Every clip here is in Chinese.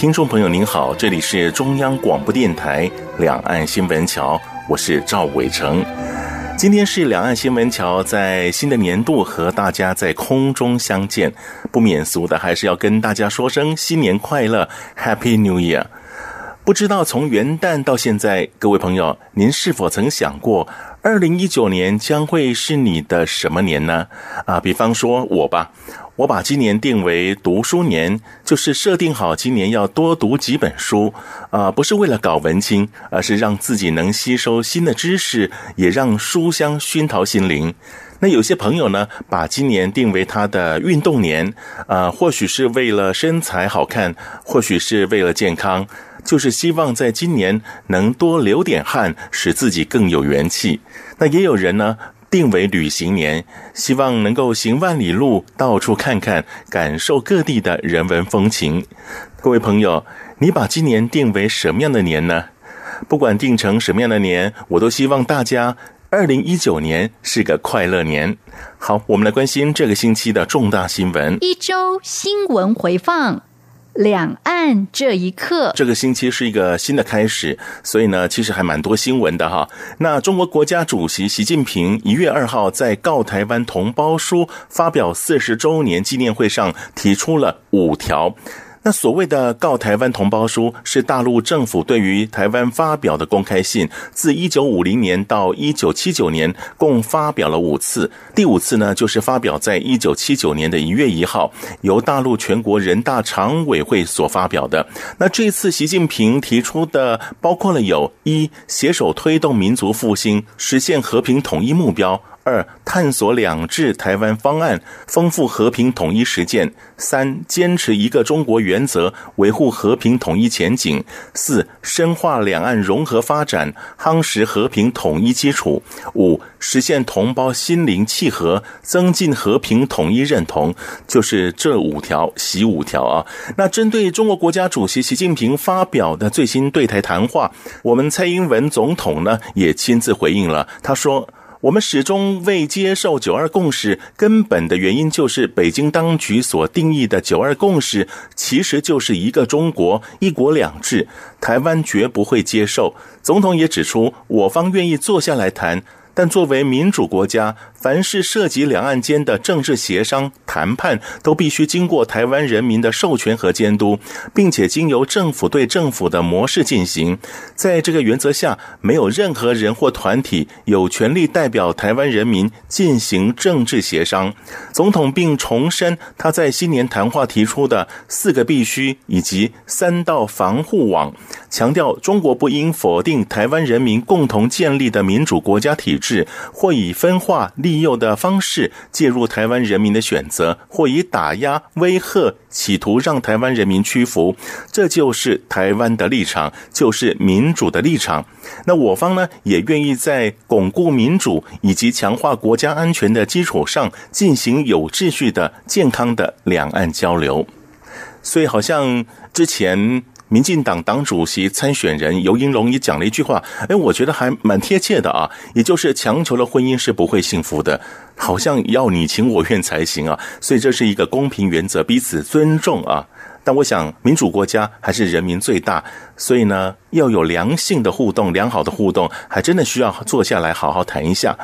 听众朋友，您好，这里是中央广播电台两岸新闻桥，我是赵伟成。今天是两岸新闻桥在新的年度和大家在空中相见，不免俗的还是要跟大家说声新年快乐，Happy New Year。不知道从元旦到现在，各位朋友，您是否曾想过，二零一九年将会是你的什么年呢？啊，比方说我吧，我把今年定为读书年，就是设定好今年要多读几本书，啊，不是为了搞文青，而是让自己能吸收新的知识，也让书香熏陶心灵。那有些朋友呢，把今年定为他的运动年，啊，或许是为了身材好看，或许是为了健康。就是希望在今年能多流点汗，使自己更有元气。那也有人呢，定为旅行年，希望能够行万里路，到处看看，感受各地的人文风情。各位朋友，你把今年定为什么样的年呢？不管定成什么样的年，我都希望大家二零一九年是个快乐年。好，我们来关心这个星期的重大新闻。一周新闻回放。两岸这一刻，这个星期是一个新的开始，所以呢，其实还蛮多新闻的哈。那中国国家主席习近平一月二号在《告台湾同胞书》发表四十周年纪念会上提出了五条。那所谓的《告台湾同胞书》是大陆政府对于台湾发表的公开信，自一九五零年到一九七九年共发表了五次。第五次呢，就是发表在一九七九年的一月一号，由大陆全国人大常委会所发表的。那这次习近平提出的，包括了有一携手推动民族复兴，实现和平统一目标。二、探索两制台湾方案，丰富和平统一实践；三、坚持一个中国原则，维护和平统一前景；四、深化两岸融合发展，夯实和平统一基础；五、实现同胞心灵契合，增进和平统一认同。就是这五条，习五条啊。那针对中国国家主席习近平发表的最新对台谈话，我们蔡英文总统呢也亲自回应了，他说。我们始终未接受“九二共识”，根本的原因就是北京当局所定义的“九二共识”其实就是一个中国、一国两制，台湾绝不会接受。总统也指出，我方愿意坐下来谈。但作为民主国家，凡是涉及两岸间的政治协商谈判，都必须经过台湾人民的授权和监督，并且经由政府对政府的模式进行。在这个原则下，没有任何人或团体有权利代表台湾人民进行政治协商。总统并重申他在新年谈话提出的四个必须以及三道防护网，强调中国不应否定台湾人民共同建立的民主国家体制。或以分化利利诱的方式介入台湾人民的选择，或以打压威吓企图让台湾人民屈服，这就是台湾的立场，就是民主的立场。那我方呢，也愿意在巩固民主以及强化国家安全的基础上，进行有秩序的、健康的两岸交流。所以，好像之前。民进党党主席参选人尤英龙也讲了一句话，哎，我觉得还蛮贴切的啊，也就是强求的婚姻是不会幸福的，好像要你情我愿才行啊，所以这是一个公平原则，彼此尊重啊。但我想，民主国家还是人民最大，所以呢，要有良性的互动、良好的互动，还真的需要坐下来好好谈一下。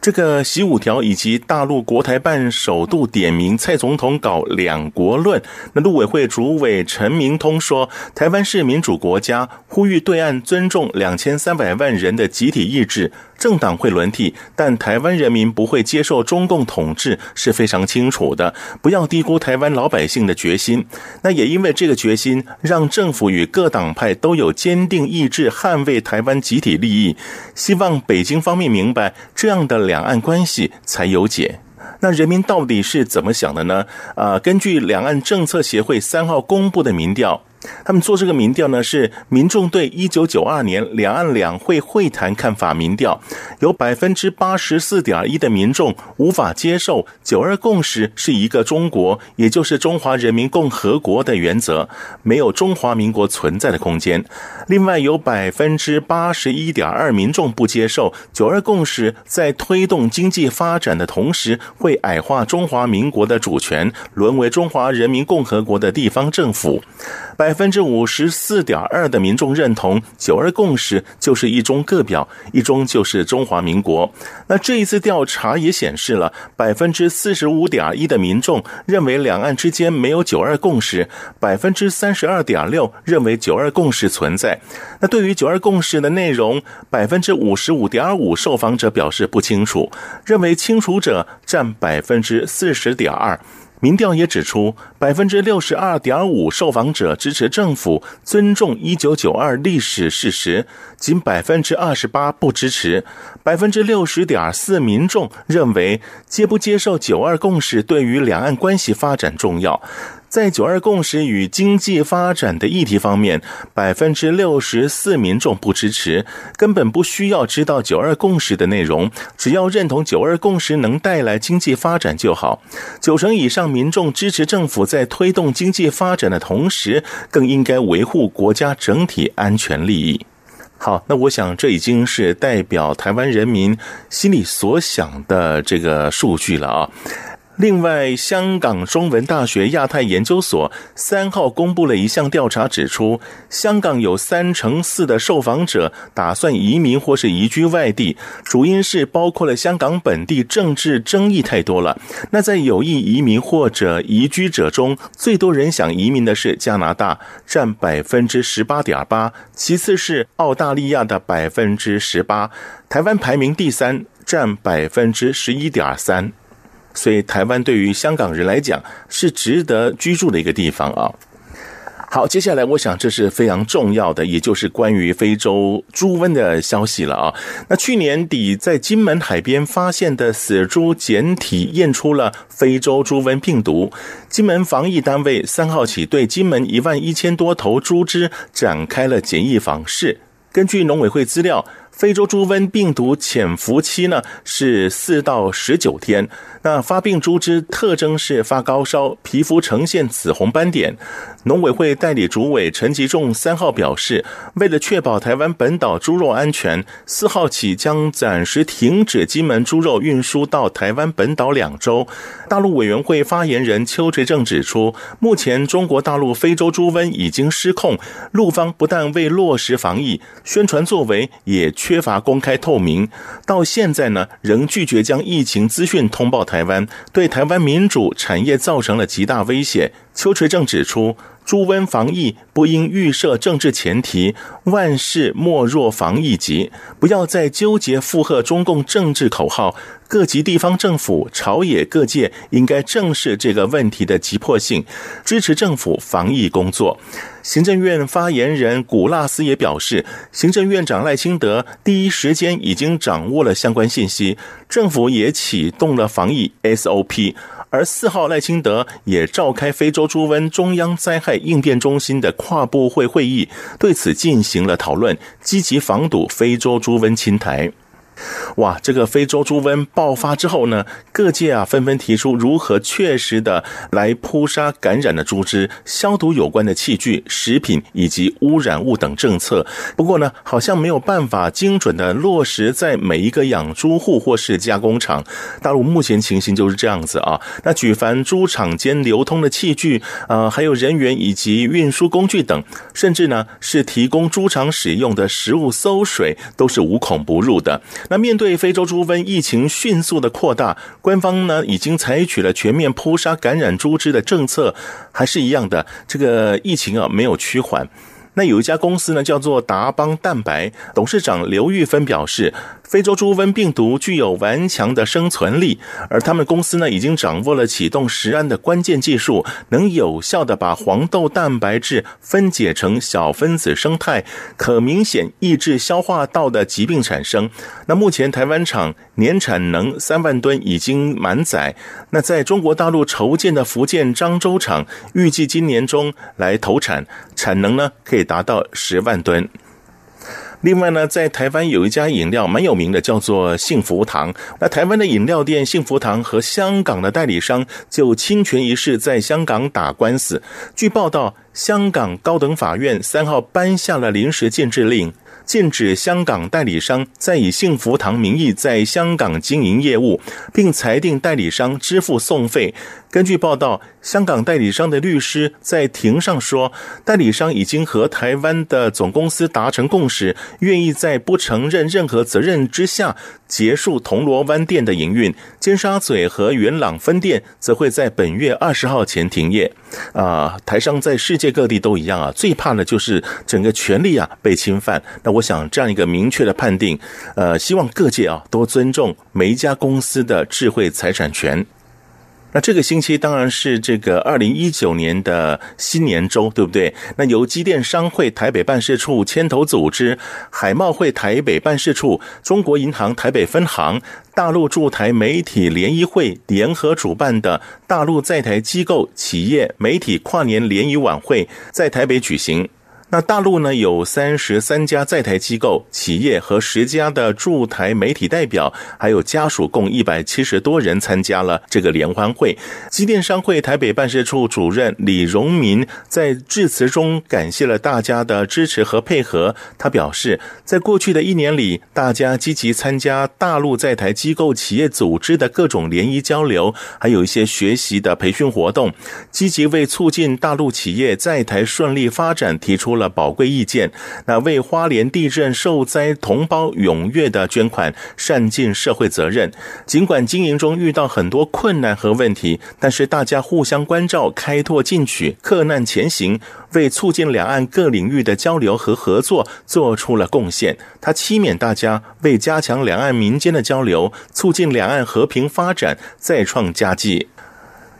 这个习五条以及大陆国台办首度点名蔡总统搞两国论，那陆委会主委陈明通说，台湾是民主国家，呼吁对岸尊重两千三百万人的集体意志。政党会轮替，但台湾人民不会接受中共统治是非常清楚的。不要低估台湾老百姓的决心。那也因为这个决心，让政府与各党派都有坚定意志捍卫台湾集体利益。希望北京方面明白，这样的两岸关系才有解。那人民到底是怎么想的呢？啊，根据两岸政策协会三号公布的民调。他们做这个民调呢，是民众对一九九二年两岸两会会谈看法民调，有百分之八十四点一的民众无法接受九二共识是一个中国，也就是中华人民共和国的原则，没有中华民国存在的空间。另外有百分之八十一点二民众不接受九二共识在推动经济发展的同时，会矮化中华民国的主权，沦为中华人民共和国的地方政府。百分之五十四点二的民众认同九二共识就是一中各表，一中就是中华民国。那这一次调查也显示了百分之四十五点一的民众认为两岸之间没有九二共识，百分之三十二点六认为九二共识存在。那对于九二共识的内容，百分之五十五点五受访者表示不清楚，认为清楚者占百分之四十点二。民调也指出，百分之六十二点五受访者支持政府尊重一九九二历史事实，仅百分之二十八不支持。百分之六十点四民众认为接不接受九二共识对于两岸关系发展重要。在九二共识与经济发展的议题方面，百分之六十四民众不支持，根本不需要知道九二共识的内容，只要认同九二共识能带来经济发展就好。九成以上民众支持政府在推动经济发展的同时，更应该维护国家整体安全利益。好，那我想这已经是代表台湾人民心里所想的这个数据了啊。另外，香港中文大学亚太研究所三号公布了一项调查，指出香港有三成四的受访者打算移民或是移居外地，主因是包括了香港本地政治争议太多了。那在有意移民或者移居者中，最多人想移民的是加拿大，占百分之十八点八，其次是澳大利亚的百分之十八，台湾排名第三，占百分之十一点三。所以，台湾对于香港人来讲是值得居住的一个地方啊。好，接下来我想这是非常重要的，也就是关于非洲猪瘟的消息了啊。那去年底在金门海边发现的死猪检体验出了非洲猪瘟病毒，金门防疫单位三号起对金门一万一千多头猪只展开了检疫访视。根据农委会资料，非洲猪瘟病毒潜伏期呢是四到十九天。那发病猪只特征是发高烧，皮肤呈现紫红斑点。农委会代理主委陈吉仲三号表示，为了确保台湾本岛猪肉安全，四号起将暂时停止金门猪肉运输到台湾本岛两周。大陆委员会发言人邱垂正指出，目前中国大陆非洲猪瘟已经失控，陆方不但未落实防疫，宣传作为也缺乏公开透明，到现在呢仍拒绝将疫情资讯通报台湾，对台湾民主产业造成了极大威胁。邱垂正指出，猪瘟防疫不应预设政治前提，万事莫若防疫急，不要再纠结附和中共政治口号。各级地方政府、朝野各界应该正视这个问题的急迫性，支持政府防疫工作。行政院发言人古纳斯也表示，行政院长赖清德第一时间已经掌握了相关信息，政府也启动了防疫 SOP。而四号赖清德也召开非洲猪瘟中央灾害应变中心的跨部会会议，对此进行了讨论，积极防堵非洲猪瘟侵台。哇，这个非洲猪瘟爆发之后呢，各界啊纷纷提出如何确实的来扑杀感染的猪只、消毒有关的器具、食品以及污染物等政策。不过呢，好像没有办法精准的落实在每一个养猪户或是加工厂。大陆目前情形就是这样子啊。那举凡猪场间流通的器具啊，还有人员以及运输工具等，甚至呢是提供猪场使用的食物馊水，都是无孔不入的。那面对非洲猪瘟疫情迅速的扩大，官方呢已经采取了全面扑杀感染猪只的政策，还是一样的，这个疫情啊没有趋缓。那有一家公司呢，叫做达邦蛋白，董事长刘玉芬表示，非洲猪瘟病毒具有顽强的生存力，而他们公司呢，已经掌握了启动食安的关键技术，能有效地把黄豆蛋白质分解成小分子生态，可明显抑制消化道的疾病产生。那目前台湾厂年产能三万吨已经满载，那在中国大陆筹建的福建漳州厂，预计今年中来投产，产能呢可以。达到十万吨。另外呢，在台湾有一家饮料蛮有名的，叫做幸福堂。那台湾的饮料店幸福堂和香港的代理商就侵权一事在香港打官司。据报道，香港高等法院三号颁下了临时禁制令。禁止香港代理商再以幸福堂名义在香港经营业务，并裁定代理商支付讼费。根据报道，香港代理商的律师在庭上说，代理商已经和台湾的总公司达成共识，愿意在不承认任何责任之下结束铜锣湾店的营运。尖沙咀和元朗分店则会在本月二十号前停业。啊，台商在世界各地都一样啊，最怕的就是整个权利啊被侵犯。那我想这样一个明确的判定，呃，希望各界啊都尊重每一家公司的智慧财产权。那这个星期当然是这个二零一九年的新年周，对不对？那由机电商会台北办事处牵头组织，海贸会台北办事处、中国银行台北分行、大陆驻台媒体联谊会联合主办的大陆在台机构企业媒体跨年联谊晚会在台北举行。那大陆呢，有三十三家在台机构、企业和十家的驻台媒体代表，还有家属，共一百七十多人参加了这个联欢会。机电商会台北办事处主任李荣民在致辞中感谢了大家的支持和配合。他表示，在过去的一年里，大家积极参加大陆在台机构、企业组织的各种联谊交流，还有一些学习的培训活动，积极为促进大陆企业在台顺利发展提出了宝贵意见，那为花莲地震受灾同胞踊跃的捐款，善尽社会责任。尽管经营中遇到很多困难和问题，但是大家互相关照，开拓进取，克难前行，为促进两岸各领域的交流和合作做出了贡献。他期勉大家为加强两岸民间的交流，促进两岸和平发展，再创佳绩。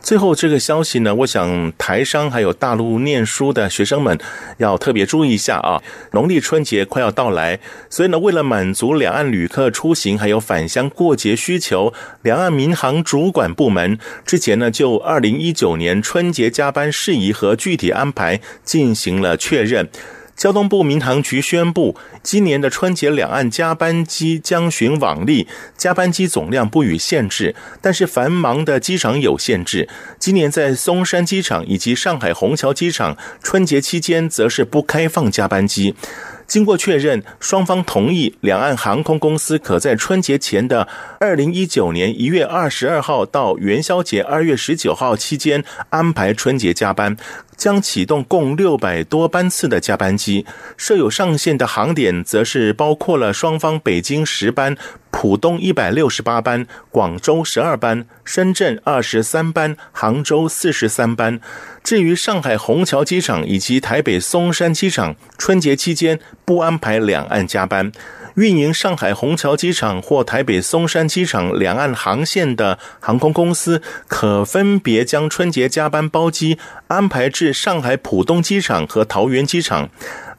最后这个消息呢，我想台商还有大陆念书的学生们要特别注意一下啊！农历春节快要到来，所以呢，为了满足两岸旅客出行还有返乡过节需求，两岸民航主管部门之前呢，就二零一九年春节加班事宜和具体安排进行了确认。交通部民航局宣布，今年的春节两岸加班机将循往例，加班机总量不予限制，但是繁忙的机场有限制。今年在松山机场以及上海虹桥机场，春节期间则是不开放加班机。经过确认，双方同意，两岸航空公司可在春节前的二零一九年一月二十二号到元宵节二月十九号期间安排春节加班，将启动共六百多班次的加班机。设有上限的航点，则是包括了双方北京十班、浦东一百六十八班、广州十二班、深圳二十三班、杭州四十三班。至于上海虹桥机场以及台北松山机场，春节期间不安排两岸加班。运营上海虹桥机场或台北松山机场两岸航线的航空公司，可分别将春节加班包机安排至上海浦东机场和桃园机场。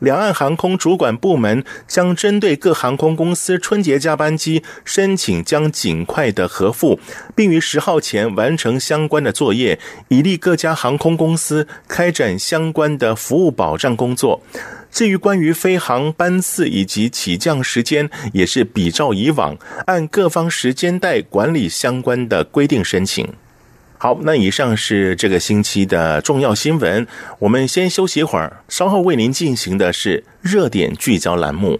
两岸航空主管部门将针对各航空公司春节加班机申请，将尽快的核付，并于十号前完成相关的作业，以利各家航空公司开展相关的服务保障工作。至于关于飞航班次以及起降时间，也是比照以往，按各方时间带管理相关的规定申请。好，那以上是这个星期的重要新闻。我们先休息一会儿，稍后为您进行的是热点聚焦栏目。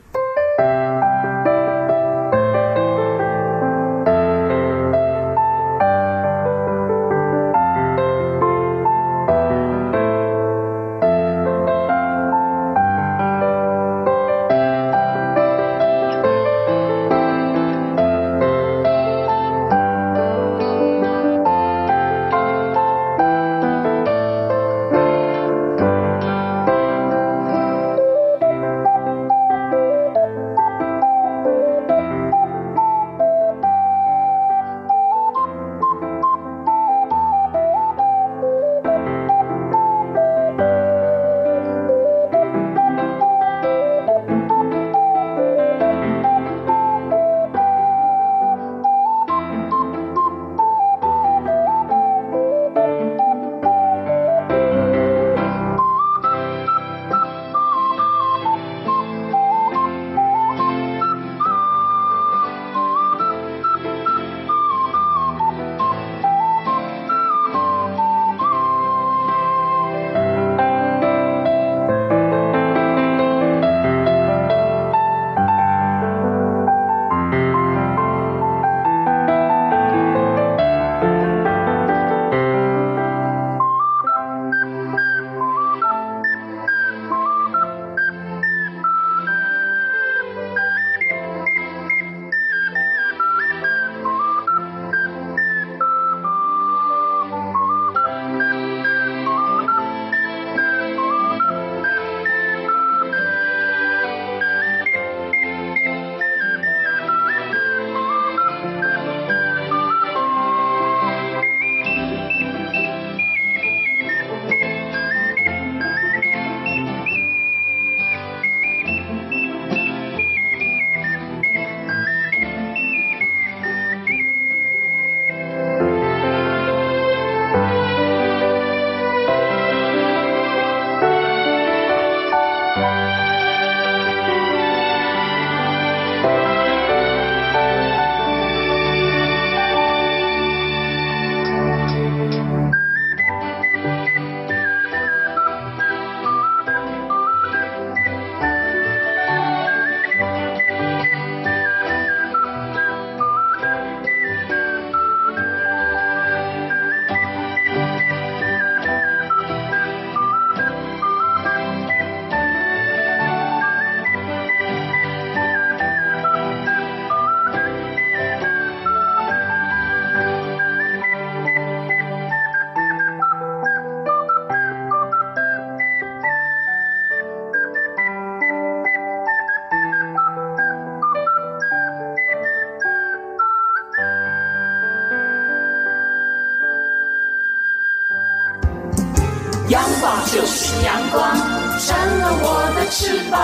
就是阳光，成了我的翅膀。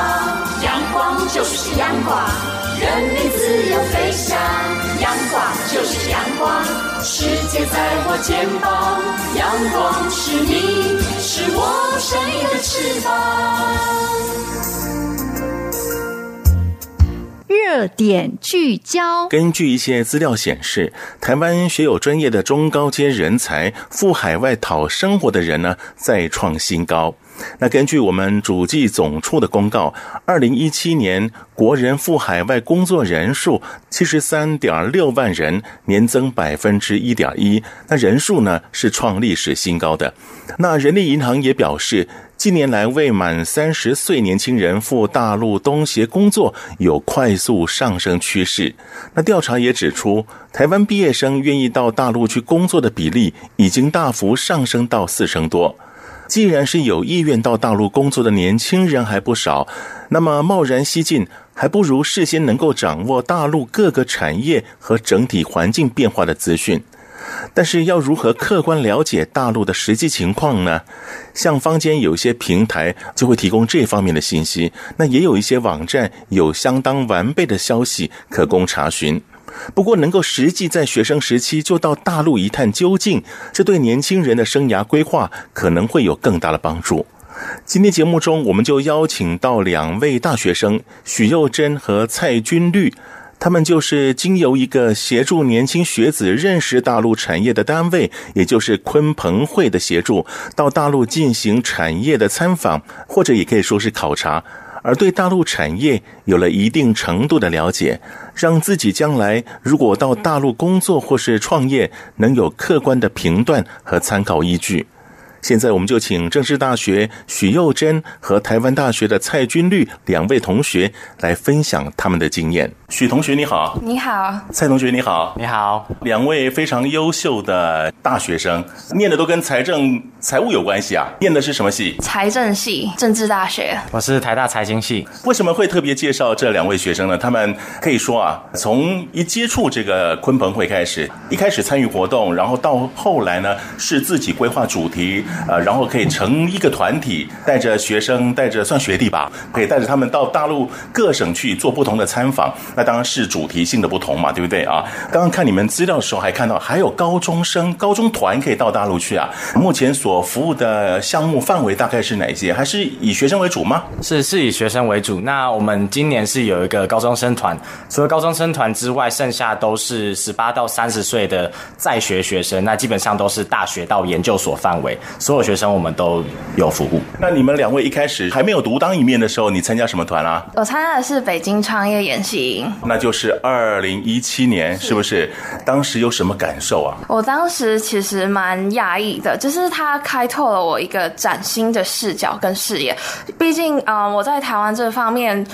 阳光就是阳光，任你自由飞翔。阳光就是阳光，世界在我肩膀。阳光是你，是我生命的翅膀。热点聚焦。根据一些资料显示，台湾学有专业的中高阶人才赴海外讨生活的人呢，再创新高。那根据我们主计总处的公告，二零一七年国人赴海外工作人数七十三点六万人，年增百分之一点一。那人数呢是创历史新高的。那人力银行也表示，近年来未满三十岁年轻人赴大陆东协工作有快速上升趋势。那调查也指出，台湾毕业生愿意到大陆去工作的比例已经大幅上升到四成多。既然是有意愿到大陆工作的年轻人还不少，那么贸然西进，还不如事先能够掌握大陆各个产业和整体环境变化的资讯。但是要如何客观了解大陆的实际情况呢？像坊间有一些平台就会提供这方面的信息，那也有一些网站有相当完备的消息可供查询。不过，能够实际在学生时期就到大陆一探究竟，这对年轻人的生涯规划可能会有更大的帮助。今天节目中，我们就邀请到两位大学生许幼珍和蔡君绿，他们就是经由一个协助年轻学子认识大陆产业的单位，也就是鲲鹏会的协助，到大陆进行产业的参访，或者也可以说是考察。而对大陆产业有了一定程度的了解，让自己将来如果到大陆工作或是创业，能有客观的评断和参考依据。现在我们就请政治大学许幼珍和台湾大学的蔡君律两位同学来分享他们的经验。许同学你好，你好。蔡同学你好，你好。两位非常优秀的大学生，念的都跟财政、财务有关系啊？念的是什么系？财政系，政治大学。我是台大财经系。为什么会特别介绍这两位学生呢？他们可以说啊，从一接触这个鲲鹏会开始，一开始参与活动，然后到后来呢，是自己规划主题。呃，然后可以成一个团体，带着学生，带着算学弟吧，可以带着他们到大陆各省去做不同的参访。那当然是主题性的不同嘛，对不对啊？刚刚看你们资料的时候，还看到还有高中生、高中团可以到大陆去啊。目前所服务的项目范围大概是哪些？还是以学生为主吗？是，是以学生为主。那我们今年是有一个高中生团，除了高中生团之外，剩下都是十八到三十岁的在学学生。那基本上都是大学到研究所范围。所有学生我们都有服务。那你们两位一开始还没有独当一面的时候，你参加什么团啊？我参加的是北京创业演习营。那就是二零一七年，是不是？当时有什么感受啊？我当时其实蛮讶异的，就是它开拓了我一个崭新的视角跟视野。毕竟，嗯，我在台湾这方面。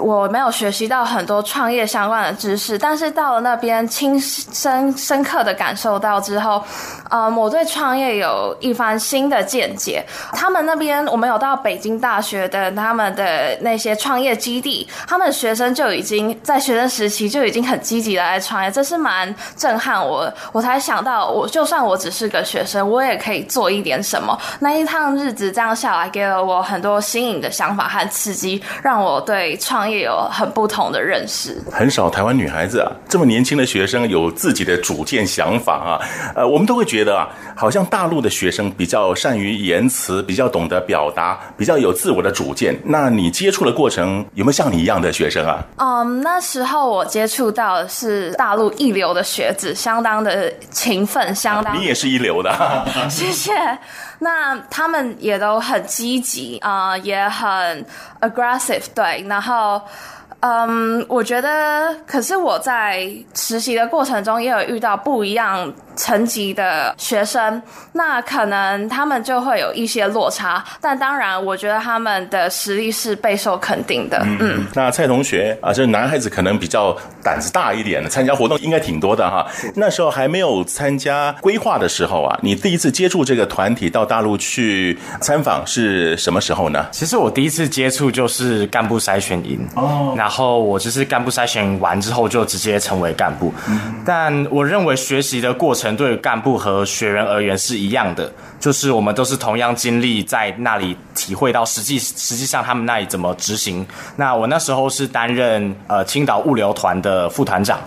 我没有学习到很多创业相关的知识，但是到了那边亲身深刻的感受到之后，嗯，我对创业有一番新的见解。他们那边我们有到北京大学的他们的那些创业基地，他们学生就已经在学生时期就已经很积极的来创业，这是蛮震撼我。我才想到，我就算我只是个学生，我也可以做一点什么。那一趟日子这样下来，给了我很多新颖的想法和刺激，让我对创也有很不同的认识。很少台湾女孩子啊，这么年轻的学生有自己的主见想法啊。呃，我们都会觉得啊，好像大陆的学生比较善于言辞，比较懂得表达，比较有自我的主见。那你接触的过程有没有像你一样的学生啊？嗯，那时候我接触到的是大陆一流的学子，相当的勤奋，相当。你也是一流的，谢谢。那他们也都很积极啊、也很 aggressive，对，然后。嗯，我觉得，可是我在实习的过程中也有遇到不一样层级的学生，那可能他们就会有一些落差，但当然，我觉得他们的实力是备受肯定的。嗯，嗯，那蔡同学啊，就是男孩子可能比较胆子大一点的，参加活动应该挺多的哈。那时候还没有参加规划的时候啊，你第一次接触这个团体到大陆去参访是什么时候呢？其实我第一次接触就是干部筛选营哦，然后我就是干部筛选完之后就直接成为干部，嗯、但我认为学习的过程程对干部和学员而言是一样的，就是我们都是同样经历在那里体会到实际实际上他们那里怎么执行。那我那时候是担任呃青岛物流团的副团长，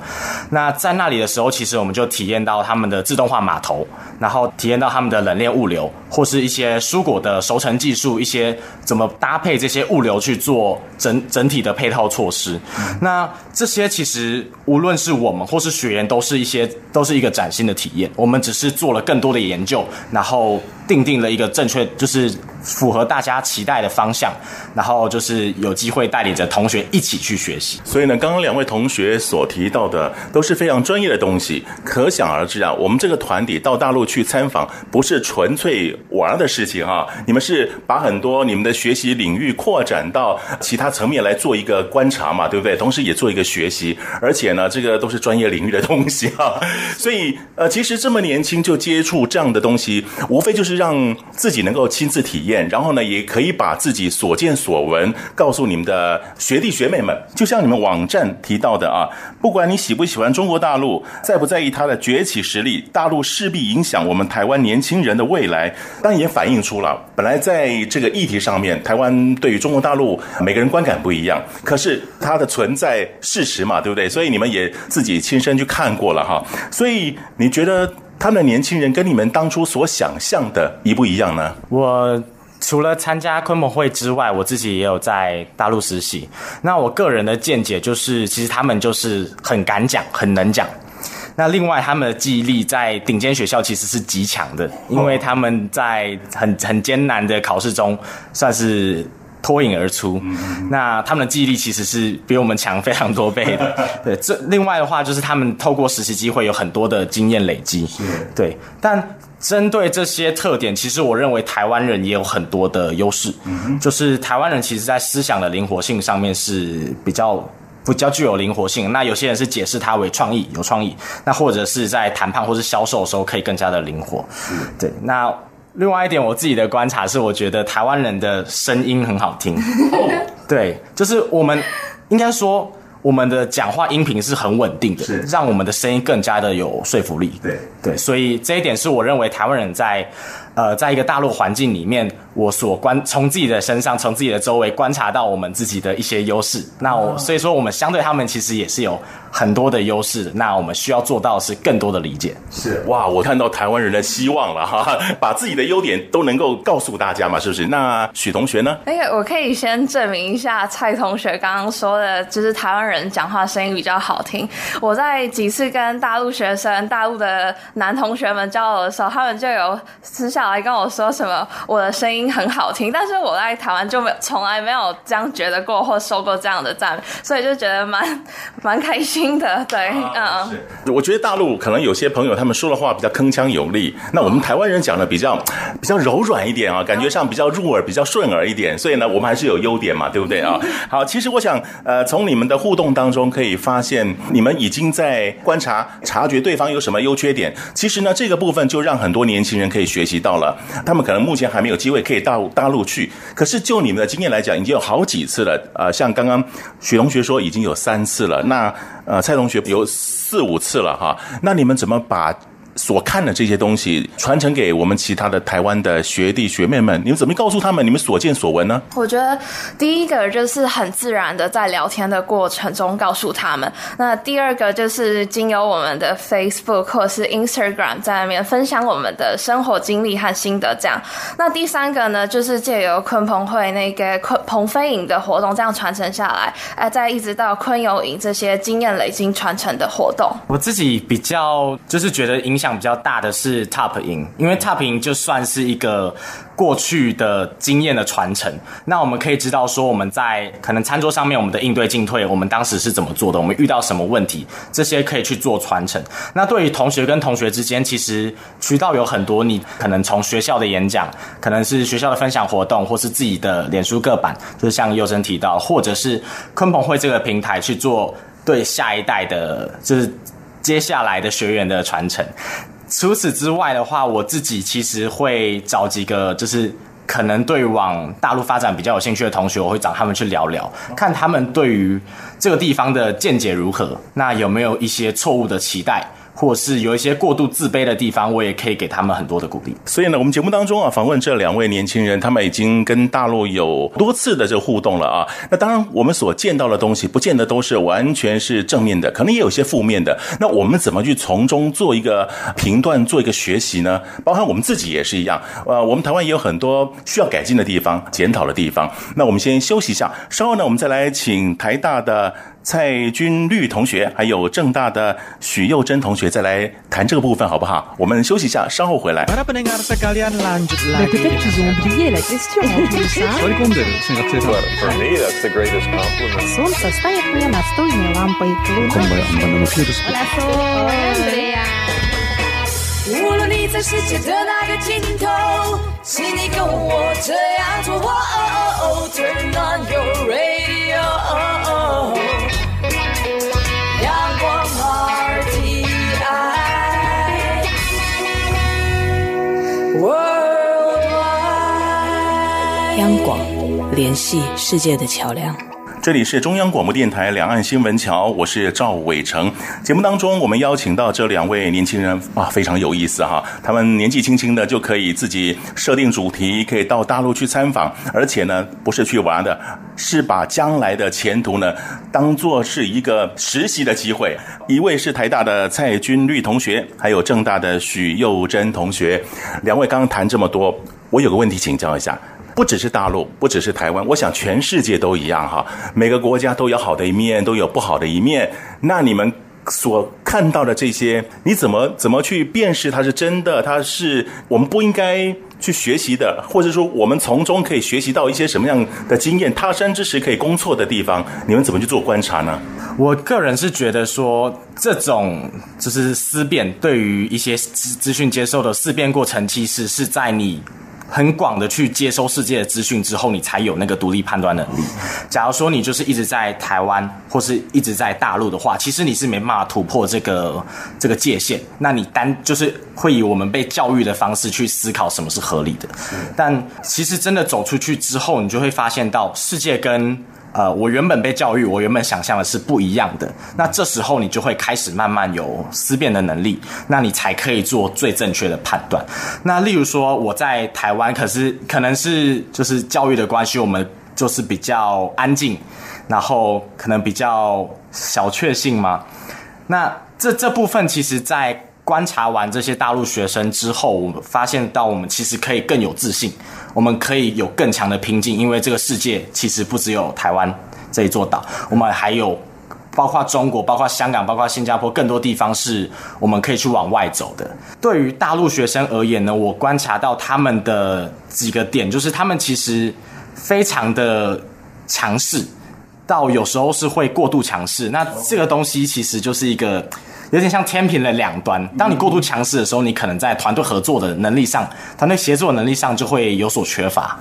那在那里的时候，其实我们就体验到他们的自动化码头，然后体验到他们的冷链物流，或是一些蔬果的熟成技术，一些怎么搭配这些物流去做整整体的配套措施。那这些其实无论是我们或是学员，都是一些都是一个崭新的体我们只是做了更多的研究，然后定定了一个正确，就是符合大家期待的方向，然后就是有机会带领着同学一起去学习。所以呢，刚刚两位同学所提到的都是非常专业的东西，可想而知啊，我们这个团体到大陆去参访，不是纯粹玩的事情啊，你们是把很多你们的学习领域扩展到其他层面来做一个观察嘛，对不对？同时也做一个学习，而且呢，这个都是专业领域的东西啊，所以呃，其实这么年轻就接触这样的东西，无非就是让自己能够亲自体验，然后呢，也可以把自己所见所闻告诉你们的学弟学妹们。就像你们网站提到的啊，不管你喜不喜欢中国大陆，在不在意它的崛起实力，大陆势必影响我们台湾年轻人的未来。当然也反映出了，本来在这个议题上面，台湾对于中国大陆每个人观感不一样，可是它的存在事实嘛，对不对？所以你们也自己亲身去看过了哈。所以你觉得他们的年轻人跟你们当初所想象的一不一样呢？我除了参加鲲鹏会之外，我自己也有在大陆实习。那我个人的见解就是，其实他们就是很敢讲，很能讲。那另外，他们的记忆力在顶尖学校其实是极强的，因为他们在很很艰难的考试中算是脱颖而出。那他们的记忆力其实是比我们强非常多倍的。对，这另外的话就是他们透过实习机会有很多的经验累积。对。但针对这些特点，其实我认为台湾人也有很多的优势。就是台湾人其实在思想的灵活性上面是比较。比较具有灵活性，那有些人是解释它为创意，有创意，那或者是在谈判或是销售的时候可以更加的灵活。对。那另外一点，我自己的观察是，我觉得台湾人的声音很好听。对，就是我们应该说，我们的讲话音频是很稳定的，让我们的声音更加的有说服力。对对，所以这一点是我认为台湾人在呃，在一个大陆环境里面。我所观从自己的身上，从自己的周围观察到我们自己的一些优势。那我所以说，我们相对他们其实也是有很多的优势。那我们需要做到的是更多的理解。是哇，我看到台湾人的希望了哈，把自己的优点都能够告诉大家嘛，是不是？那许同学呢？那个我可以先证明一下蔡同学刚刚说的，就是台湾人讲话声音比较好听。我在几次跟大陆学生、大陆的男同学们交流的时候，他们就有私下来跟我说什么，我的声音。很好听，但是我在台湾就没从来没有这样觉得过，或受过这样的赞美，所以就觉得蛮蛮开心的。对，啊、嗯，是。我觉得大陆可能有些朋友他们说的话比较铿锵有力，那我们台湾人讲的比较比较柔软一点啊，感觉上比较入耳、比较顺耳一点，所以呢，我们还是有优点嘛，对不对啊？好，其实我想，呃，从你们的互动当中可以发现，你们已经在观察、察觉对方有什么优缺点。其实呢，这个部分就让很多年轻人可以学习到了，他们可能目前还没有机会可以。到大陆去，可是就你们的经验来讲，已经有好几次了。呃，像刚刚许同学说，已经有三次了。那呃，蔡同学有四五次了哈。那你们怎么把？所看的这些东西传承给我们其他的台湾的学弟学妹们，你们怎么告诉他们你们所见所闻呢？我觉得第一个就是很自然的在聊天的过程中告诉他们，那第二个就是经由我们的 Facebook 或是 Instagram 在那边分享我们的生活经历和心得，这样。那第三个呢，就是借由鲲鹏会那个鲲鹏飞影的活动这样传承下来，哎，再一直到鲲游影这些经验累积传承的活动。我自己比较就是觉得影响。比较大的是 TOP 营，因为 TOP 营就算是一个过去的经验的传承。那我们可以知道说，我们在可能餐桌上面，我们的应对进退，我们当时是怎么做的，我们遇到什么问题，这些可以去做传承。那对于同学跟同学之间，其实渠道有很多，你可能从学校的演讲，可能是学校的分享活动，或是自己的脸书各版，就是像佑生提到，或者是鲲鹏会这个平台去做对下一代的，就是。接下来的学员的传承。除此之外的话，我自己其实会找几个，就是可能对往大陆发展比较有兴趣的同学，我会找他们去聊聊，看他们对于这个地方的见解如何。那有没有一些错误的期待，或是有一些过度自卑的地方，我也可以给他们很多的鼓励。所以呢，我们节目当中啊，访问这两位年轻人，他们已经跟大陆有多次的这个互动了啊。那当然，我们所见到的东西，不见得都是完全是正面的，可能也有些负面的。那我们怎么去从中做一个评断，做一个学习呢？包含我们自己也是一样。呃，我们台湾也有很多需要改进的地方、检讨的地方。那我们先休息一下，稍后呢，我们再来请台大的。蔡君绿同学，还有正大的许幼珍同学，再来谈这个部分，好不好？我们休息一下，稍后回来。无论你在世界的哪个尽头，请你跟我这样做。Turn on your radio. 联系世界的桥梁。这里是中央广播电台两岸新闻桥，我是赵伟成。节目当中，我们邀请到这两位年轻人，哇，非常有意思哈！他们年纪轻轻的就可以自己设定主题，可以到大陆去参访，而且呢，不是去玩的，是把将来的前途呢当做是一个实习的机会。一位是台大的蔡君绿同学，还有政大的许佑珍同学。两位刚刚谈这么多，我有个问题请教一下。不只是大陆，不只是台湾，我想全世界都一样哈。每个国家都有好的一面，都有不好的一面。那你们所看到的这些，你怎么怎么去辨识它是真的？它是我们不应该去学习的，或者说我们从中可以学习到一些什么样的经验？他山之石可以攻错的地方，你们怎么去做观察呢？我个人是觉得说，这种就是思辨，对于一些资资讯接受的思辨过程，其实是在你。很广的去接收世界的资讯之后，你才有那个独立判断能力。假如说你就是一直在台湾或是一直在大陆的话，其实你是没办法突破这个这个界限。那你单就是会以我们被教育的方式去思考什么是合理的。但其实真的走出去之后，你就会发现到世界跟。呃，我原本被教育，我原本想象的是不一样的。那这时候你就会开始慢慢有思辨的能力，那你才可以做最正确的判断。那例如说我在台湾，可是可能是就是教育的关系，我们就是比较安静，然后可能比较小确幸嘛。那这这部分其实，在。观察完这些大陆学生之后，我们发现到我们其实可以更有自信，我们可以有更强的拼劲，因为这个世界其实不只有台湾这一座岛，我们还有包括中国、包括香港、包括新加坡，更多地方是我们可以去往外走的。对于大陆学生而言呢，我观察到他们的几个点，就是他们其实非常的强势，到有时候是会过度强势。那这个东西其实就是一个。有点像天平的两端。当你过度强势的时候，你可能在团队合作的能力上、团队协作的能力上就会有所缺乏。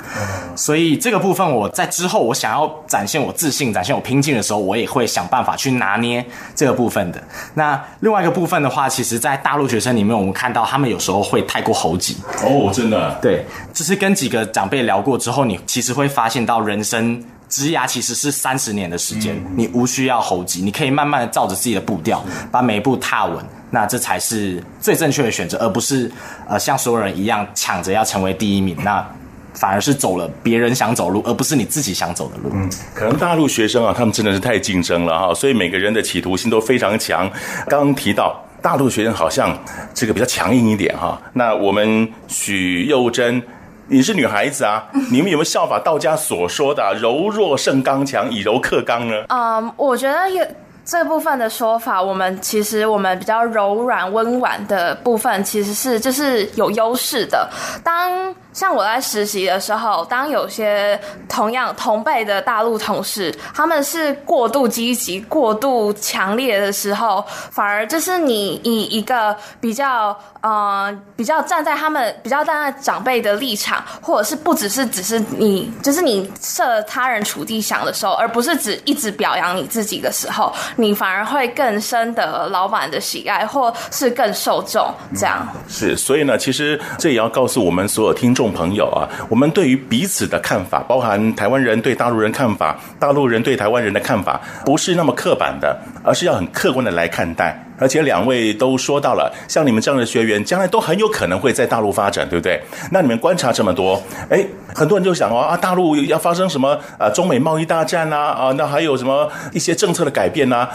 所以这个部分，我在之后我想要展现我自信、展现我拼劲的时候，我也会想办法去拿捏这个部分的。那另外一个部分的话，其实，在大陆学生里面，我们看到他们有时候会太过猴急。哦，真的。对，就是跟几个长辈聊过之后，你其实会发现到人生。职涯其实是三十年的时间，你无需要猴急，你可以慢慢的照着自己的步调，把每一步踏稳，那这才是最正确的选择，而不是呃像所有人一样抢着要成为第一名，那反而是走了别人想走路，而不是你自己想走的路。嗯，可能大陆学生啊，他们真的是太竞争了哈，所以每个人的企图心都非常强。刚刚提到大陆学生好像这个比较强硬一点哈，那我们许幼珍。你是女孩子啊，你们有没有效法道家所说的“柔弱胜刚强，以柔克刚”呢？嗯，我觉得有这部分的说法，我们其实我们比较柔软温婉的部分，其实是就是有优势的。当像我在实习的时候，当有些同样同辈的大陆同事，他们是过度积极、过度强烈的时候，反而就是你以一个比较呃比较站在他们比较站在长辈的立场，或者是不只是只是你就是你设他人处地想的时候，而不是只一直表扬你自己的时候，你反而会更深得老板的喜爱，或是更受众。这样是，所以呢，其实这也要告诉我们所有听众。朋友啊，我们对于彼此的看法，包含台湾人对大陆人看法，大陆人对台湾人的看法，不是那么刻板的，而是要很客观的来看待。而且两位都说到了，像你们这样的学员，将来都很有可能会在大陆发展，对不对？那你们观察这么多，哎，很多人就想哦啊，大陆要发生什么啊，中美贸易大战呐啊，那还有什么一些政策的改变呐、啊，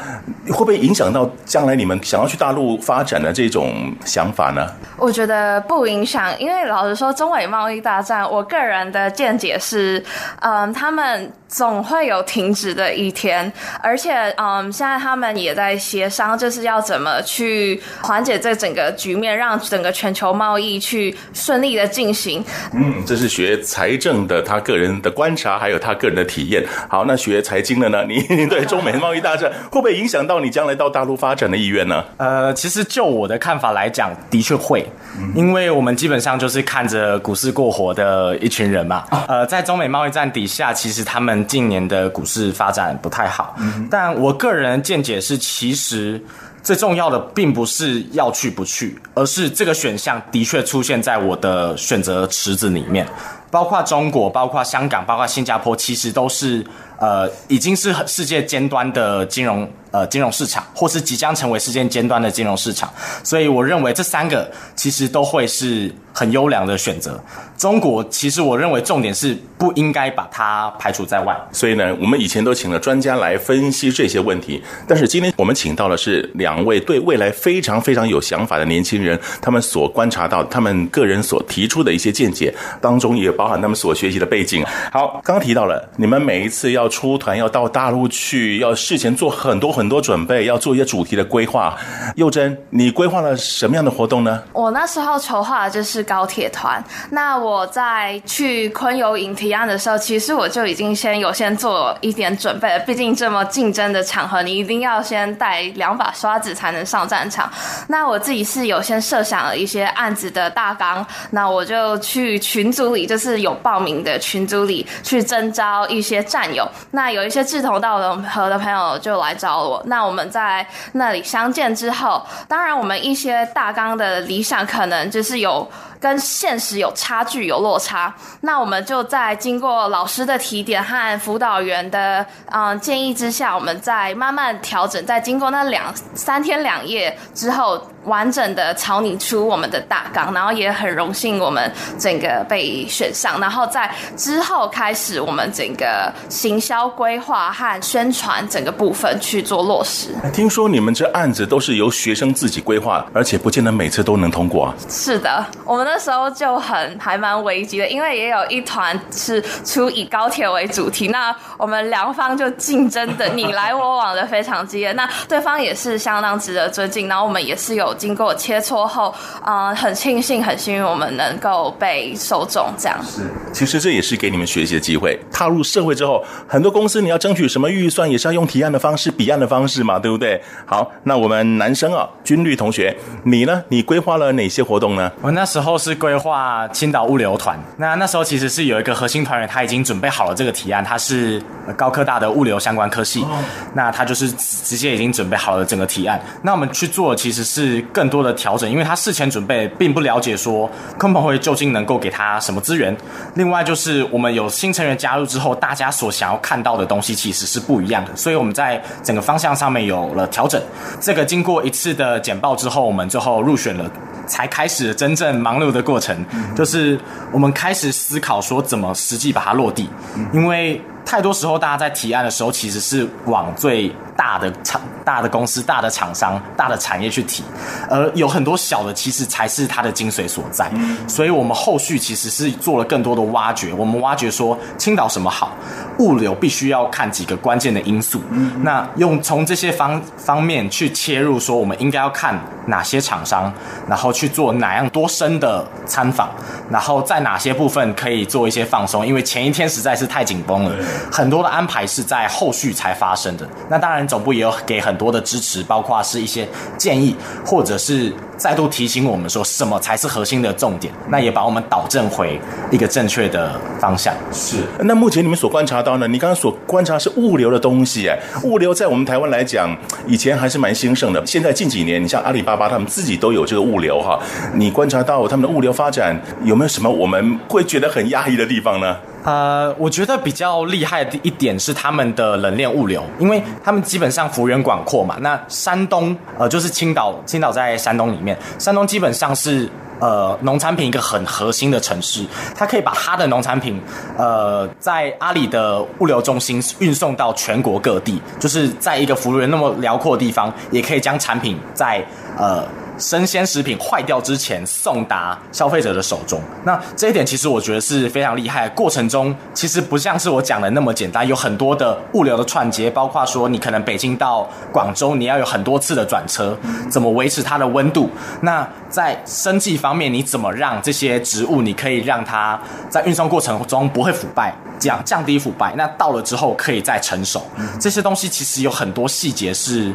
会不会影响到将来你们想要去大陆发展的这种想法呢？我觉得不影响，因为老实说，中美贸易大战，我个人的见解是，嗯，他们总会有停止的一天，而且，嗯，现在他们也在协商，就是要怎么去缓解这整个局面，让整个全球贸易去顺利的进行。嗯，这是学财政的他个人的观察，还有他个人的体验。好，那学财经的呢？你对中美贸易大战会不会影响到你将来到大陆发展的意愿呢？呃，其实就我的看法来讲，的确会。因为我们基本上就是看着股市过活的一群人嘛，呃，在中美贸易战底下，其实他们近年的股市发展不太好。但我个人见解是，其实最重要的并不是要去不去，而是这个选项的确出现在我的选择池子里面，包括中国、包括香港、包括新加坡，其实都是呃已经是世界尖端的金融。呃，金融市场，或是即将成为世界尖端的金融市场，所以我认为这三个其实都会是很优良的选择。中国其实我认为重点是不应该把它排除在外。所以呢，我们以前都请了专家来分析这些问题，但是今天我们请到的是两位对未来非常非常有想法的年轻人，他们所观察到，他们个人所提出的一些见解当中，也包含他们所学习的背景。好，刚刚提到了，你们每一次要出团要到大陆去，要事前做很多很。多准备，要做一些主题的规划。幼珍，你规划了什么样的活动呢？我那时候筹划的就是高铁团。那我在去昆游营提案的时候，其实我就已经先有先做一点准备了。毕竟这么竞争的场合，你一定要先带两把刷子才能上战场。那我自己是有先设想了一些案子的大纲，那我就去群组里，就是有报名的群组里去征招一些战友。那有一些志同道合的朋友就来找我。那我们在那里相见之后，当然我们一些大纲的理想可能就是有跟现实有差距、有落差。那我们就在经过老师的提点和辅导员的嗯建议之下，我们再慢慢调整。在经过那两三天两夜之后，完整的草拟出我们的大纲，然后也很荣幸我们整个被选上，然后在之后开始我们整个行销规划和宣传整个部分去做落实。听说你们这案子都是由学生自己规划，而且不见得每次都能通过啊。是的，我们那时候就很还蛮危机的，因为也有一团是出以高铁为主题，那我们两方就竞争的你来我往的非常激烈，那对方也是相当值得尊敬，然后我们也是有。经过切磋后，嗯、呃，很庆幸，很幸运，我们能够被受众这样。是，其实这也是给你们学习的机会。踏入社会之后，很多公司你要争取什么预算，也是要用提案的方式、比案的方式嘛，对不对？好，那我们男生啊，军律同学，你呢？你规划了哪些活动呢？我那时候是规划青岛物流团。那那时候其实是有一个核心团员，他已经准备好了这个提案，他是高科大的物流相关科系，哦、那他就是直接已经准备好了整个提案。那我们去做其实是。更多的调整，因为他事前准备并不了解说鲲鹏会究竟能够给他什么资源。另外就是我们有新成员加入之后，大家所想要看到的东西其实是不一样的，所以我们在整个方向上面有了调整。这个经过一次的简报之后，我们最后入选了，才开始真正忙碌的过程，就是我们开始思考说怎么实际把它落地，因为太多时候大家在提案的时候其实是往最。大的厂、大的公司、大的厂商、大的产业去提，而有很多小的，其实才是它的精髓所在。所以，我们后续其实是做了更多的挖掘。我们挖掘说，青岛什么好？物流必须要看几个关键的因素。那用从这些方方面去切入，说我们应该要看哪些厂商，然后去做哪样多深的参访，然后在哪些部分可以做一些放松，因为前一天实在是太紧绷了，很多的安排是在后续才发生的。那当然。总部也有给很多的支持，包括是一些建议，或者是再度提醒我们说什么才是核心的重点。那也把我们导正回一个正确的方向。是。那目前你们所观察到呢？你刚刚所观察是物流的东西，哎，物流在我们台湾来讲，以前还是蛮兴盛的。现在近几年，你像阿里巴巴他们自己都有这个物流哈。你观察到他们的物流发展有没有什么我们会觉得很压抑的地方呢？呃，我觉得比较厉害的一点是他们的冷链物流，因为他们基本上幅员广阔嘛。那山东，呃，就是青岛，青岛在山东里面，山东基本上是呃农产品一个很核心的城市，它可以把它的农产品，呃，在阿里的物流中心运送到全国各地，就是在一个幅员那么辽阔的地方，也可以将产品在呃。生鲜食品坏掉之前送达消费者的手中，那这一点其实我觉得是非常厉害。过程中其实不像是我讲的那么简单，有很多的物流的串接，包括说你可能北京到广州，你要有很多次的转车，怎么维持它的温度？那在生技方面，你怎么让这些植物，你可以让它在运送过程中不会腐败，降降低腐败？那到了之后可以再成熟，这些东西其实有很多细节是。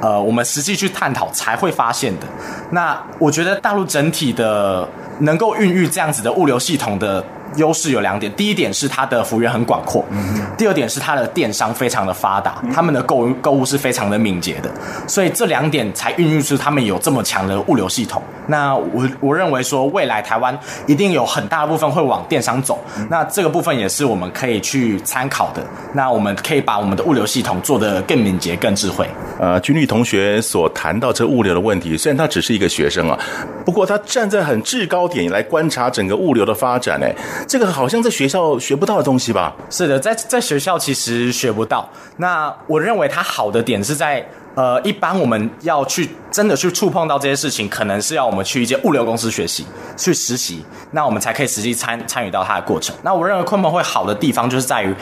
呃，我们实际去探讨才会发现的。那我觉得大陆整体的能够孕育这样子的物流系统的。优势有两点，第一点是它的幅员很广阔，嗯第二点是它的电商非常的发达，他们的购物购物是非常的敏捷的，所以这两点才孕育出他们有这么强的物流系统。那我我认为说，未来台湾一定有很大部分会往电商走，那这个部分也是我们可以去参考的。那我们可以把我们的物流系统做得更敏捷、更智慧。呃，君律同学所谈到这物流的问题，虽然他只是一个学生啊，不过他站在很制高点来观察整个物流的发展，哎。这个好像在学校学不到的东西吧？是的，在在学校其实学不到。那我认为它好的点是在，呃，一般我们要去真的去触碰到这些事情，可能是要我们去一间物流公司学习、去实习，那我们才可以实际参参与到它的过程。那我认为鲲鹏会好的地方就是在于，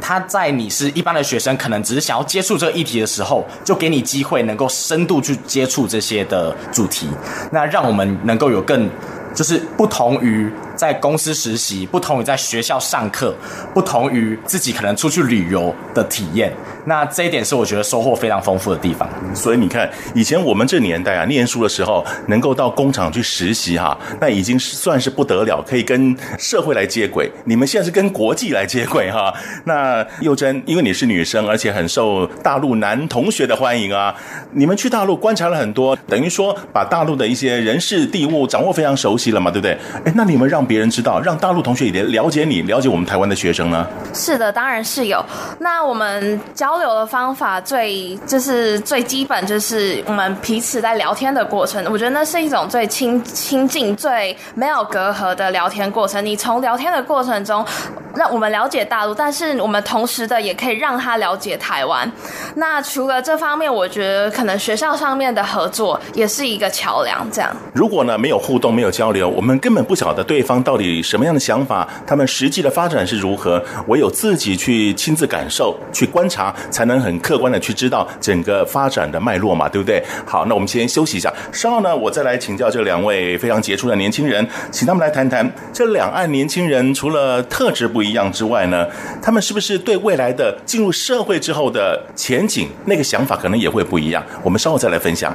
他在你是一般的学生，可能只是想要接触这个议题的时候，就给你机会能够深度去接触这些的主题，那让我们能够有更。就是不同于在公司实习，不同于在学校上课，不同于自己可能出去旅游的体验。那这一点是我觉得收获非常丰富的地方。所以你看，以前我们这年代啊，念书的时候能够到工厂去实习哈，那已经是算是不得了，可以跟社会来接轨。你们现在是跟国际来接轨哈。那幼珍，因为你是女生，而且很受大陆男同学的欢迎啊。你们去大陆观察了很多，等于说把大陆的一些人事地物掌握非常熟悉了嘛，对不对？哎，那你们让别人知道，让大陆同学也了解你，了解我们台湾的学生呢？是的，当然是有。那我们交流的方法最就是最基本，就是我们彼此在聊天的过程，我觉得那是一种最亲亲近、最没有隔阂的聊天过程。你从聊天的过程中，让我们了解大陆，但是我们同时的也可以让他了解台湾。那除了这方面，我觉得可能学校上面的合作也是一个桥梁。这样，如果呢没有互动、没有交流，我们根本不晓得对方到底什么样的想法，他们实际的发展是如何。唯有自己去亲自感受、去观察，才能很客观的去知道整个发展的脉络嘛，对不对？好，那我们先休息一下，稍后呢，我再来请教这两位非常杰出的年轻人，请他们来谈谈这两岸年轻人除了特质不一样之外呢，他们是不是对未来的进入社会之后的前景那个想法可能也会不一样？我们稍后再来分享。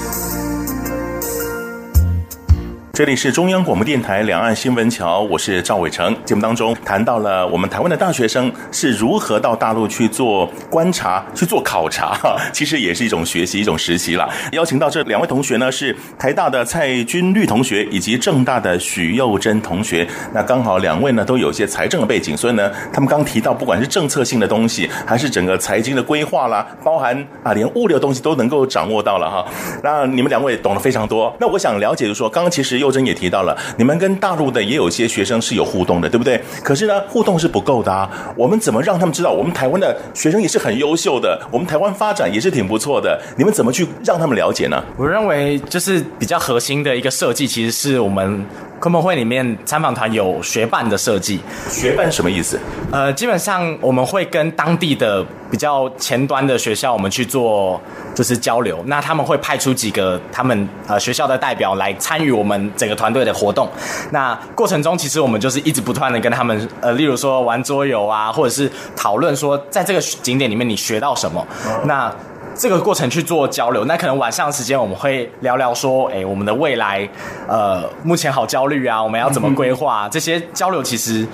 这里是中央广播电台两岸新闻桥，我是赵伟成。节目当中谈到了我们台湾的大学生是如何到大陆去做观察、去做考察，哈其实也是一种学习、一种实习了。邀请到这两位同学呢，是台大的蔡君律同学以及政大的许佑珍同学。那刚好两位呢都有一些财政的背景，所以呢，他们刚提到不管是政策性的东西，还是整个财经的规划啦，包含啊连物流东西都能够掌握到了哈。那你们两位懂得非常多。那我想了解就是说，刚刚其实。幼珍也提到了，你们跟大陆的也有一些学生是有互动的，对不对？可是呢，互动是不够的啊。我们怎么让他们知道，我们台湾的学生也是很优秀的，我们台湾发展也是挺不错的？你们怎么去让他们了解呢？我认为，就是比较核心的一个设计，其实是我们。鲲鹏会里面参访团有学伴的设计，学伴什么意思？呃，基本上我们会跟当地的比较前端的学校，我们去做就是交流。那他们会派出几个他们呃学校的代表来参与我们整个团队的活动。那过程中，其实我们就是一直不断的跟他们呃，例如说玩桌游啊，或者是讨论说在这个景点里面你学到什么。哦、那这个过程去做交流。那可能晚上的时间我们会聊聊说，哎，我们的未来，呃，目前好焦虑啊，我们要怎么规划？这些交流其实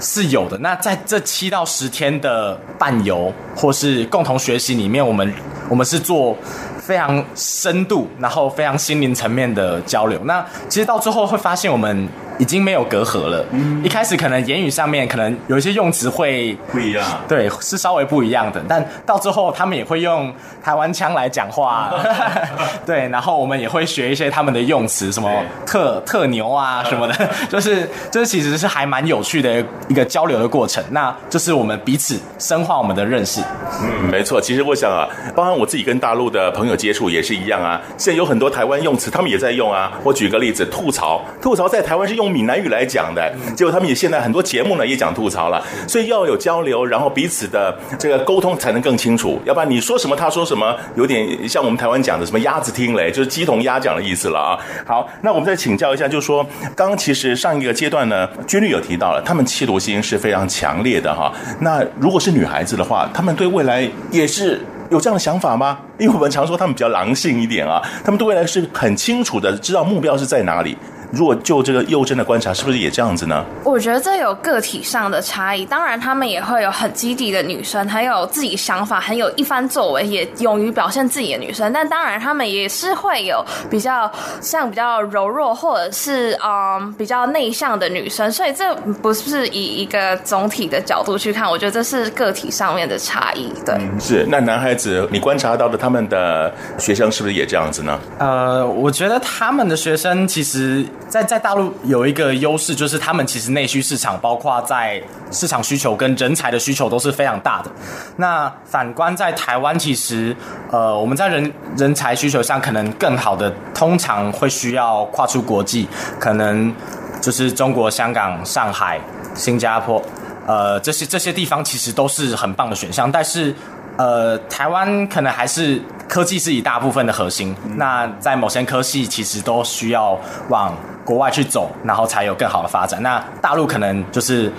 是有的。那在这七到十天的伴游或是共同学习里面，我们我们是做。非常深度，然后非常心灵层面的交流。那其实到最后会发现，我们已经没有隔阂了。嗯，一开始可能言语上面可能有一些用词会不一样，对，是稍微不一样的。但到最后，他们也会用台湾腔来讲话。对，然后我们也会学一些他们的用词，什么特特牛啊什么的，就是就是其实是还蛮有趣的一个交流的过程。那就是我们彼此深化我们的认识。嗯，没错。其实我想啊，包含我自己跟大陆的朋友。接触也是一样啊，现在有很多台湾用词，他们也在用啊。我举个例子，吐槽，吐槽在台湾是用闽南语来讲的，结果他们也现在很多节目呢也讲吐槽了。所以要有交流，然后彼此的这个沟通才能更清楚，要不然你说什么他说什么，有点像我们台湾讲的什么鸭子听雷，就是鸡同鸭讲的意思了啊。好，那我们再请教一下，就是说，刚刚其实上一个阶段呢，军律有提到了，他们企图心是非常强烈的哈。那如果是女孩子的话，他们对未来也是。有这样的想法吗？因为我们常说他们比较狼性一点啊，他们对未来是很清楚的，知道目标是在哪里。如果就这个幼珍的观察，是不是也这样子呢？我觉得这有个体上的差异，当然他们也会有很基地的女生，很有自己想法，很有一番作为，也勇于表现自己的女生。但当然他们也是会有比较像比较柔弱或者是嗯比较内向的女生，所以这不是以一个总体的角度去看，我觉得这是个体上面的差异。对，嗯、是那男孩子你观察到的他们的学生是不是也这样子呢？呃，我觉得他们的学生其实。在在大陆有一个优势，就是他们其实内需市场，包括在市场需求跟人才的需求都是非常大的。那反观在台湾，其实呃，我们在人人才需求上可能更好的，通常会需要跨出国际，可能就是中国香港、上海、新加坡，呃，这些这些地方其实都是很棒的选项，但是。呃，台湾可能还是科技是一大部分的核心。那在某些科系，其实都需要往国外去走，然后才有更好的发展。那大陆可能就是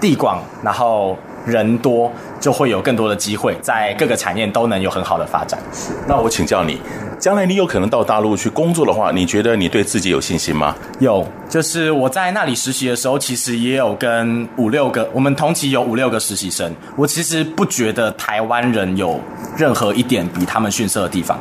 地广，然后人多，就会有更多的机会，在各个产业都能有很好的发展。那我请教你。将来你有可能到大陆去工作的话，你觉得你对自己有信心吗？有，就是我在那里实习的时候，其实也有跟五六个，我们同期有五六个实习生。我其实不觉得台湾人有任何一点比他们逊色的地方。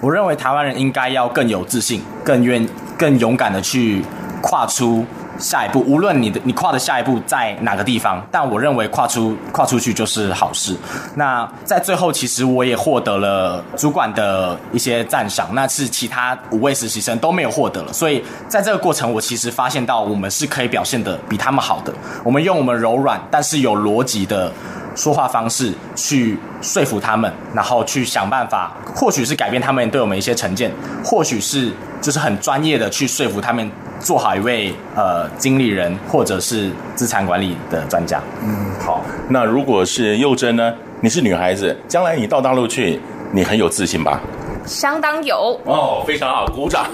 我认为台湾人应该要更有自信，更愿、更勇敢的去跨出。下一步，无论你的你跨的下一步在哪个地方，但我认为跨出跨出去就是好事。那在最后，其实我也获得了主管的一些赞赏，那是其他五位实习生都没有获得了。所以在这个过程，我其实发现到我们是可以表现得比他们好的。我们用我们柔软但是有逻辑的说话方式去说服他们，然后去想办法，或许是改变他们对我们一些成见，或许是就是很专业的去说服他们。做好一位呃经理人，或者是资产管理的专家。嗯，好。那如果是幼珍呢？你是女孩子，将来你到大陆去，你很有自信吧？相当有哦，非常好，鼓掌。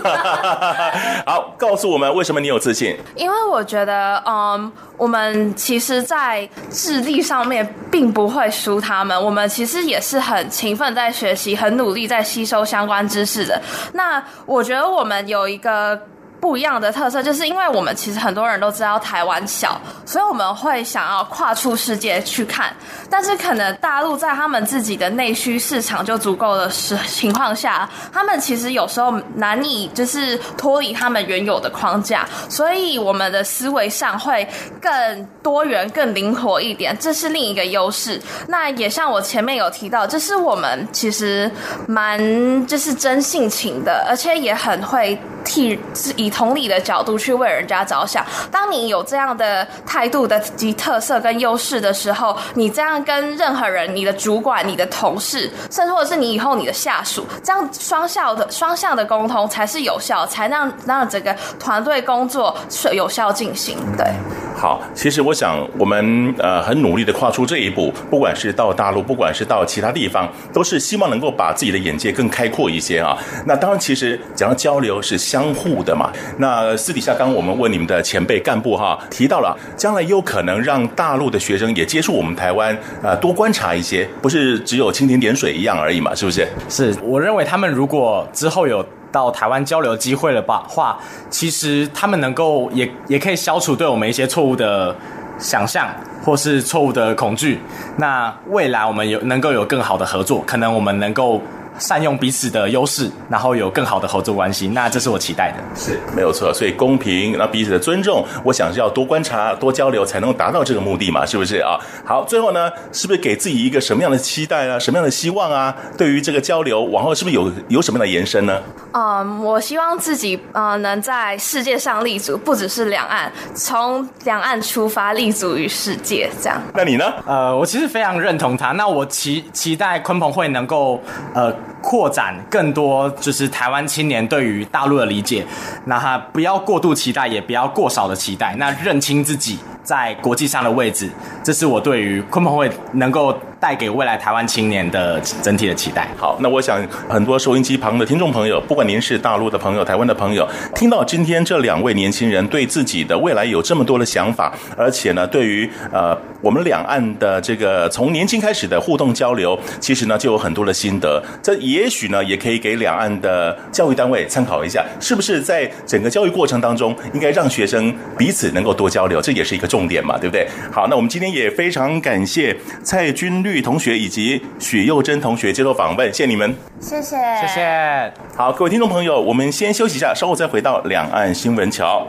好，告诉我们为什么你有自信？因为我觉得，嗯，我们其实，在智力上面并不会输他们。我们其实也是很勤奋在学习，很努力在吸收相关知识的。那我觉得我们有一个。不一样的特色，就是因为我们其实很多人都知道台湾小，所以我们会想要跨出世界去看。但是可能大陆在他们自己的内需市场就足够的时情况下，他们其实有时候难以就是脱离他们原有的框架，所以我们的思维上会更多元、更灵活一点，这是另一个优势。那也像我前面有提到，就是我们其实蛮就是真性情的，而且也很会替以。同理的角度去为人家着想。当你有这样的态度的及特色跟优势的时候，你这样跟任何人，你的主管、你的同事，甚至或者是你以后你的下属，这样双向的双向的沟通才是有效，才让让整个团队工作是有效进行。对。好，其实我想，我们呃很努力的跨出这一步，不管是到大陆，不管是到其他地方，都是希望能够把自己的眼界更开阔一些啊。那当然，其实讲到交流是相互的嘛。那私底下刚刚我们问你们的前辈干部哈，提到了将来有可能让大陆的学生也接触我们台湾，呃，多观察一些，不是只有蜻蜓点水一样而已嘛，是不是？是，我认为他们如果之后有到台湾交流机会了吧话，其实他们能够也也可以消除对我们一些错误的想象或是错误的恐惧。那未来我们有能够有更好的合作，可能我们能够。善用彼此的优势，然后有更好的合作关系，那这是我期待的。是，没有错。所以公平，那彼此的尊重，我想是要多观察、多交流，才能达到这个目的嘛，是不是啊？好，最后呢，是不是给自己一个什么样的期待啊？什么样的希望啊？对于这个交流，往后是不是有有什么样的延伸呢？嗯，我希望自己呃能在世界上立足，不只是两岸，从两岸出发，立足于世界，这样。那你呢？呃，我其实非常认同他。那我期期待鲲鹏会能够呃。扩展更多就是台湾青年对于大陆的理解，那他不要过度期待，也不要过少的期待，那认清自己在国际上的位置，这是我对于鲲鹏会能够带给未来台湾青年的整体的期待。好，那我想很多收音机旁的听众朋友，不管您是大陆的朋友、台湾的朋友，听到今天这两位年轻人对自己的未来有这么多的想法，而且呢，对于呃我们两岸的这个从年轻开始的互动交流，其实呢就有很多的心得。这也许呢也可以给两岸的教育单位参考一下，是不是在整个教育过程当中，应该让学生彼此能够多交流，这也是一个重点嘛，对不对？好，那我们今天也非常感谢蔡君律同学以及许佑珍同学接受访问，谢谢你们，谢谢，谢谢。好，各位听众朋友，我们先休息一下，稍后再回到两岸新闻桥。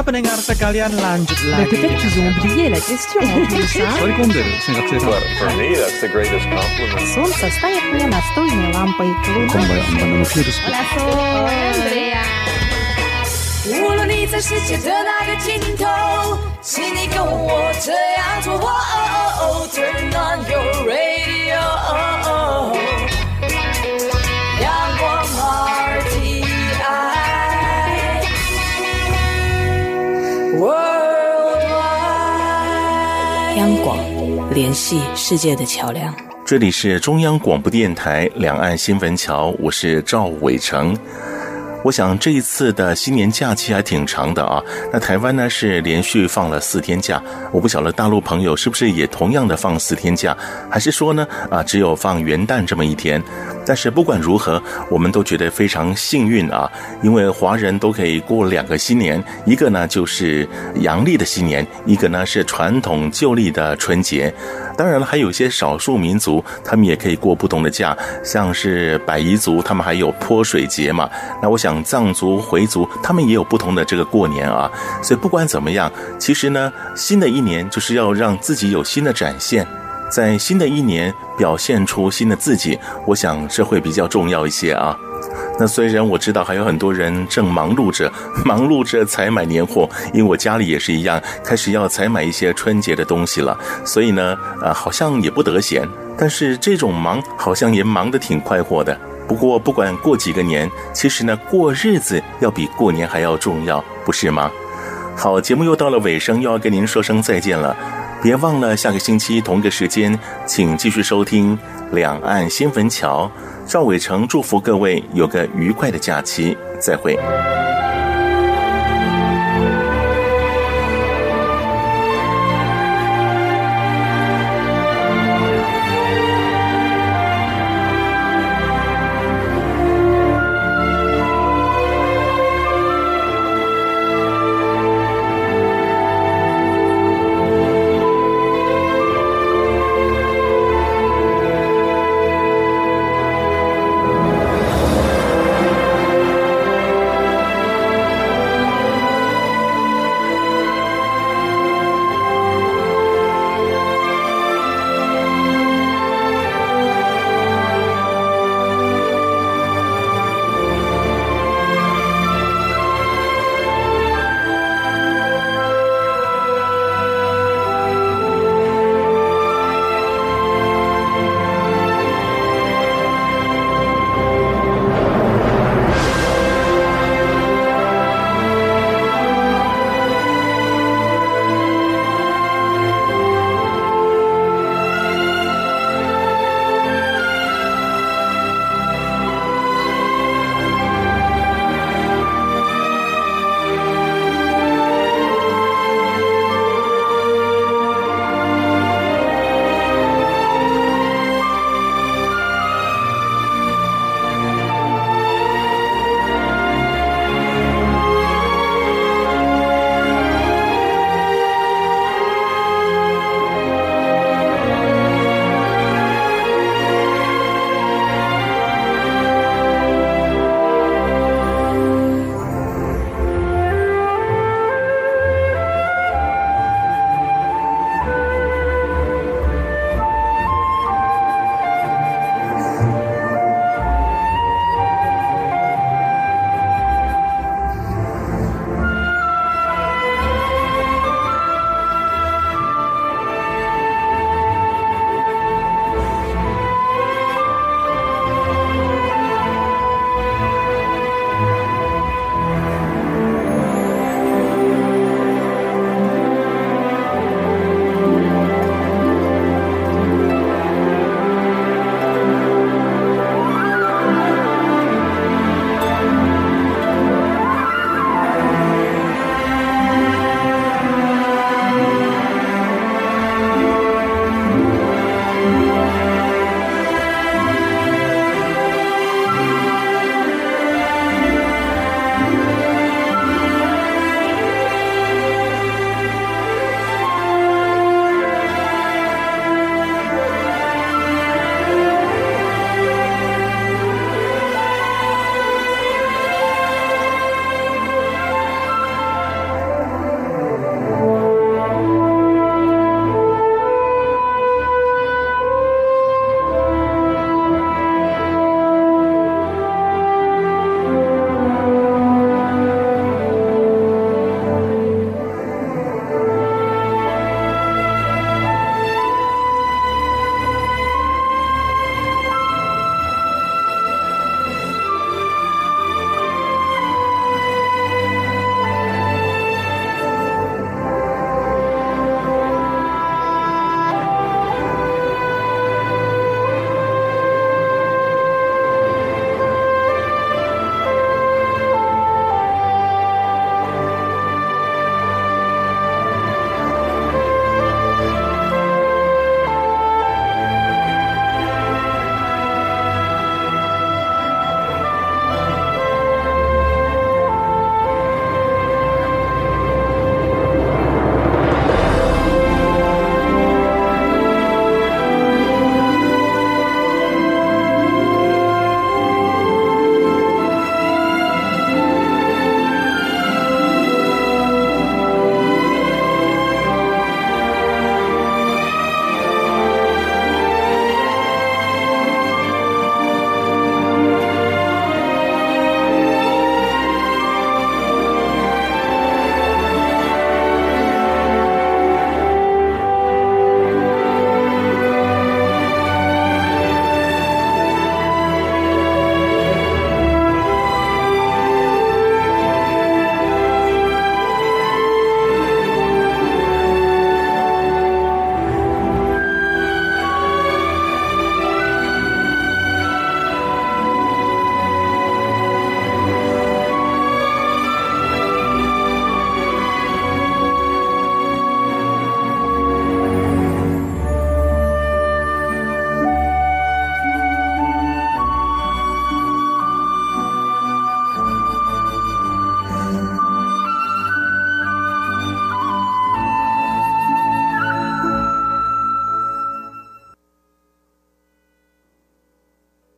Para pendengar sekalian lanjut Mais lagi. peut-être qu'ils ont oublié la question en plus, hein Sorry sen katsoo But for me, that's the greatest compliment. Солнце стоит мне настольной лампой. Луна 无论你在世界的哪个尽头，请你跟我这样做。哦 Turn on your radio， 广，联系世界的桥梁。这里是中央广播电台两岸新闻桥，我是赵伟成。我想这一次的新年假期还挺长的啊。那台湾呢是连续放了四天假，我不晓得大陆朋友是不是也同样的放四天假，还是说呢啊只有放元旦这么一天？但是不管如何，我们都觉得非常幸运啊，因为华人都可以过两个新年，一个呢就是阳历的新年，一个呢是传统旧历的春节。当然了，还有一些少数民族，他们也可以过不同的假，像是百夷族，他们还有泼水节嘛。那我想藏族、回族，他们也有不同的这个过年啊。所以不管怎么样，其实呢，新的一年就是要让自己有新的展现，在新的一年表现出新的自己，我想这会比较重要一些啊。那虽然我知道还有很多人正忙碌着，忙碌着采买年货，因为我家里也是一样，开始要采买一些春节的东西了。所以呢，呃，好像也不得闲。但是这种忙好像也忙得挺快活的。不过不管过几个年，其实呢，过日子要比过年还要重要，不是吗？好，节目又到了尾声，又要跟您说声再见了。别忘了下个星期同一个时间，请继续收听《两岸新坟桥》。赵伟成祝福各位有个愉快的假期，再会。